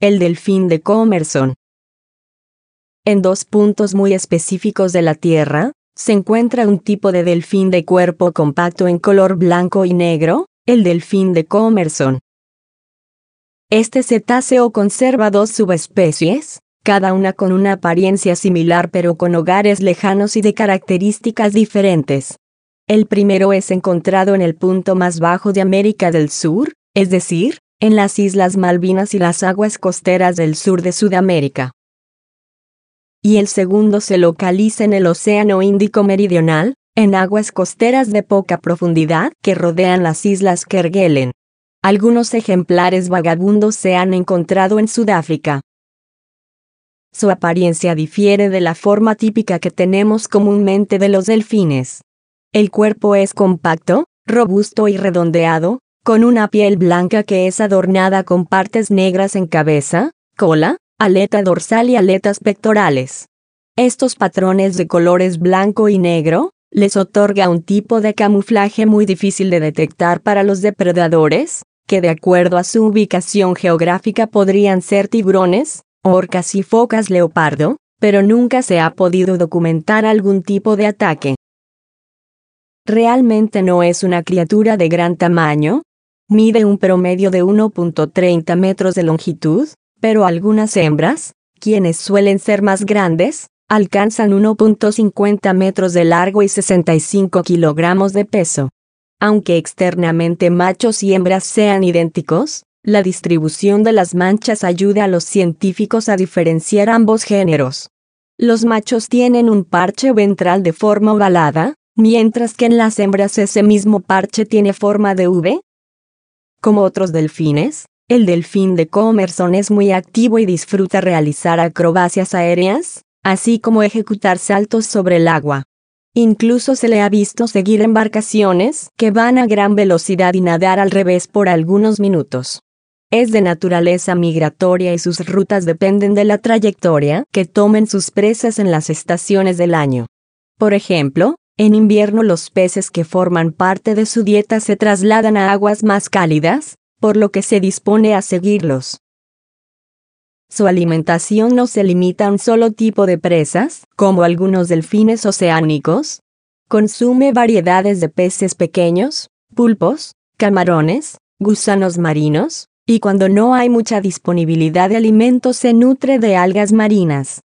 el delfín de Comerson. En dos puntos muy específicos de la Tierra, se encuentra un tipo de delfín de cuerpo compacto en color blanco y negro, el delfín de Comerson. Este cetáceo conserva dos subespecies, cada una con una apariencia similar pero con hogares lejanos y de características diferentes. El primero es encontrado en el punto más bajo de América del Sur, es decir, en las Islas Malvinas y las aguas costeras del sur de Sudamérica. Y el segundo se localiza en el Océano Índico Meridional, en aguas costeras de poca profundidad que rodean las Islas Kerguelen. Algunos ejemplares vagabundos se han encontrado en Sudáfrica. Su apariencia difiere de la forma típica que tenemos comúnmente de los delfines. El cuerpo es compacto, robusto y redondeado, con una piel blanca que es adornada con partes negras en cabeza, cola, aleta dorsal y aletas pectorales. Estos patrones de colores blanco y negro, les otorga un tipo de camuflaje muy difícil de detectar para los depredadores, que de acuerdo a su ubicación geográfica podrían ser tiburones, orcas y focas leopardo, pero nunca se ha podido documentar algún tipo de ataque. Realmente no es una criatura de gran tamaño, Mide un promedio de 1.30 metros de longitud, pero algunas hembras, quienes suelen ser más grandes, alcanzan 1.50 metros de largo y 65 kilogramos de peso. Aunque externamente machos y hembras sean idénticos, la distribución de las manchas ayuda a los científicos a diferenciar ambos géneros. Los machos tienen un parche ventral de forma ovalada, mientras que en las hembras ese mismo parche tiene forma de V, como otros delfines, el delfín de Comerson es muy activo y disfruta realizar acrobacias aéreas, así como ejecutar saltos sobre el agua. Incluso se le ha visto seguir embarcaciones que van a gran velocidad y nadar al revés por algunos minutos. Es de naturaleza migratoria y sus rutas dependen de la trayectoria que tomen sus presas en las estaciones del año. Por ejemplo, en invierno los peces que forman parte de su dieta se trasladan a aguas más cálidas, por lo que se dispone a seguirlos. Su alimentación no se limita a un solo tipo de presas, como algunos delfines oceánicos. Consume variedades de peces pequeños, pulpos, camarones, gusanos marinos, y cuando no hay mucha disponibilidad de alimentos se nutre de algas marinas.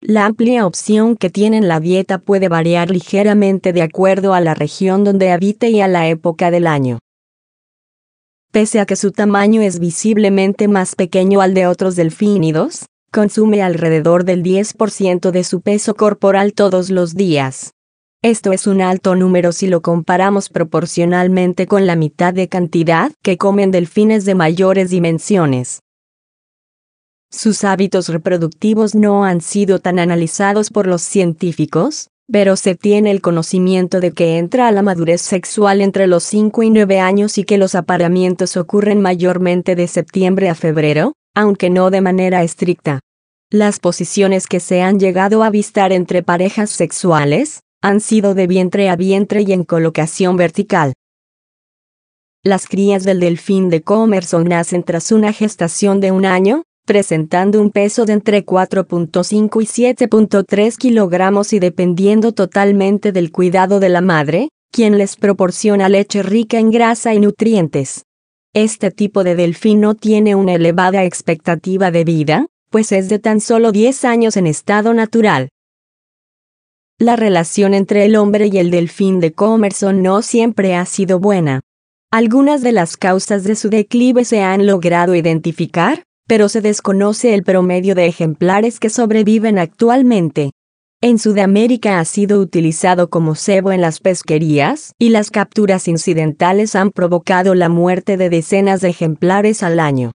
La amplia opción que tiene en la dieta puede variar ligeramente de acuerdo a la región donde habite y a la época del año. Pese a que su tamaño es visiblemente más pequeño al de otros delfínidos, consume alrededor del 10% de su peso corporal todos los días. Esto es un alto número si lo comparamos proporcionalmente con la mitad de cantidad que comen delfines de mayores dimensiones. Sus hábitos reproductivos no han sido tan analizados por los científicos, pero se tiene el conocimiento de que entra a la madurez sexual entre los 5 y 9 años y que los apareamientos ocurren mayormente de septiembre a febrero, aunque no de manera estricta. Las posiciones que se han llegado a avistar entre parejas sexuales han sido de vientre a vientre y en colocación vertical. Las crías del delfín de Comerson nacen tras una gestación de un año, presentando un peso de entre 4.5 y 7.3 kilogramos y dependiendo totalmente del cuidado de la madre, quien les proporciona leche rica en grasa y nutrientes. Este tipo de delfín no tiene una elevada expectativa de vida, pues es de tan solo 10 años en estado natural. La relación entre el hombre y el delfín de Comerson no siempre ha sido buena. Algunas de las causas de su declive se han logrado identificar, pero se desconoce el promedio de ejemplares que sobreviven actualmente. En Sudamérica ha sido utilizado como cebo en las pesquerías, y las capturas incidentales han provocado la muerte de decenas de ejemplares al año.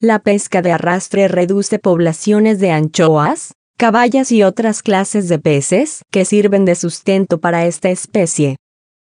La pesca de arrastre reduce poblaciones de anchoas, caballas y otras clases de peces que sirven de sustento para esta especie.